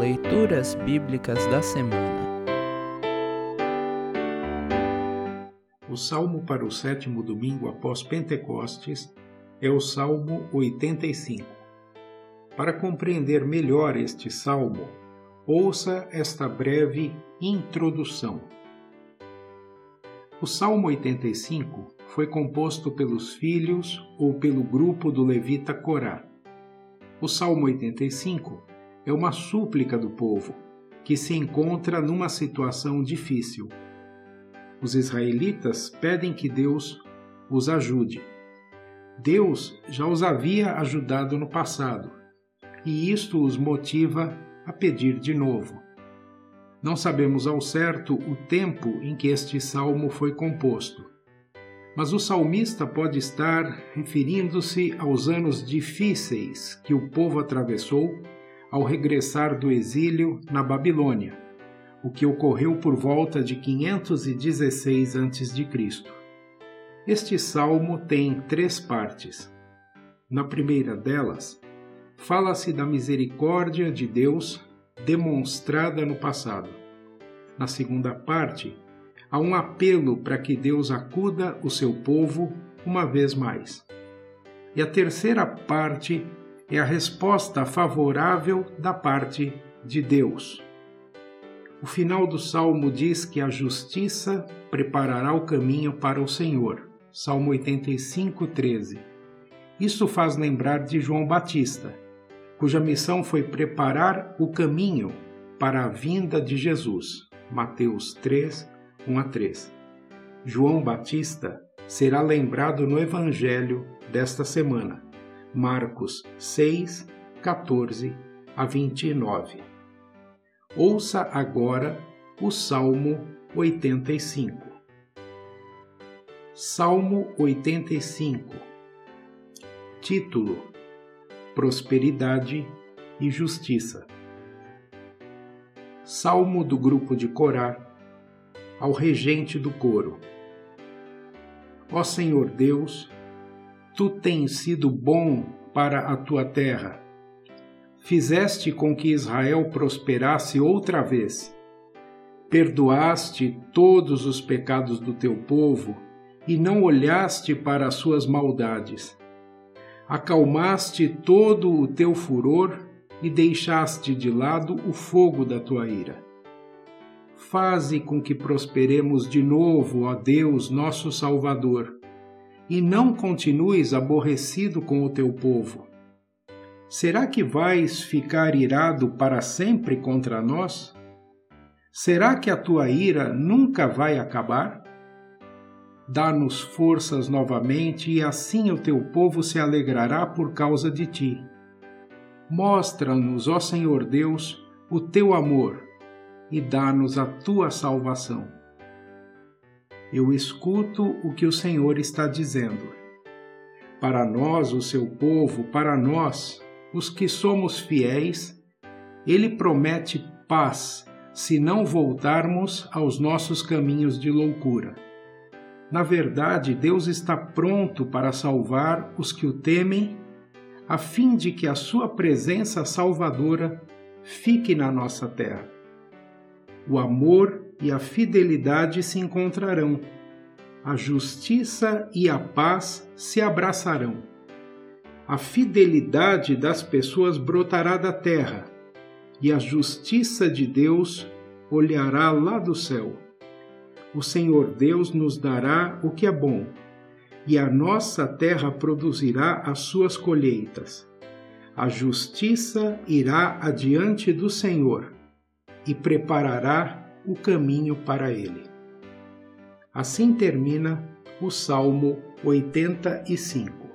Leituras Bíblicas da Semana O salmo para o sétimo domingo após Pentecostes é o Salmo 85. Para compreender melhor este salmo, ouça esta breve introdução. O Salmo 85 foi composto pelos filhos ou pelo grupo do levita Corá. O Salmo 85 é uma súplica do povo que se encontra numa situação difícil. Os israelitas pedem que Deus os ajude. Deus já os havia ajudado no passado, e isto os motiva a pedir de novo. Não sabemos ao certo o tempo em que este salmo foi composto, mas o salmista pode estar referindo-se aos anos difíceis que o povo atravessou ao regressar do exílio na Babilônia, o que ocorreu por volta de 516 a.C. Este salmo tem três partes. Na primeira delas, fala-se da misericórdia de Deus demonstrada no passado. Na segunda parte, há um apelo para que Deus acuda o seu povo uma vez mais. E a terceira parte é a resposta favorável da parte de Deus. O final do salmo diz que a justiça preparará o caminho para o Senhor. Salmo 85, 13. Isso faz lembrar de João Batista, cuja missão foi preparar o caminho para a vinda de Jesus. Mateus 3, 1 a 3. João Batista será lembrado no Evangelho desta semana Marcos 6, 14 a 29. Ouça agora o Salmo 85. Salmo 85 Título: Prosperidade e Justiça. Salmo do grupo de Corá ao regente do coro. Ó Senhor Deus, tu tens sido bom para a tua terra. Fizeste com que Israel prosperasse outra vez. Perdoaste todos os pecados do teu povo e não olhaste para as suas maldades. Acalmaste todo o teu furor e deixaste de lado o fogo da tua ira. Faze com que prosperemos de novo, ó Deus, nosso Salvador e não continues aborrecido com o teu povo. Será que vais ficar irado para sempre contra nós? Será que a tua ira nunca vai acabar? Dá-nos forças novamente e assim o teu povo se alegrará por causa de ti. Mostra-nos, ó Senhor Deus, o teu amor e dá-nos a tua salvação eu escuto o que o Senhor está dizendo. Para nós, o seu povo, para nós, os que somos fiéis, ele promete paz se não voltarmos aos nossos caminhos de loucura. Na verdade, Deus está pronto para salvar os que o temem, a fim de que a sua presença salvadora fique na nossa terra. O amor e a fidelidade se encontrarão, a justiça e a paz se abraçarão. A fidelidade das pessoas brotará da terra, e a justiça de Deus olhará lá do céu. O Senhor Deus nos dará o que é bom, e a nossa terra produzirá as suas colheitas. A justiça irá adiante do Senhor e preparará o caminho para ele. Assim termina o Salmo 85.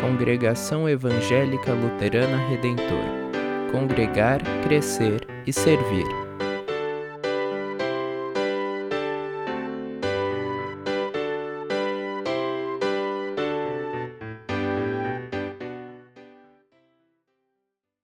Congregação Evangélica Luterana Redentor Congregar, Crescer e Servir.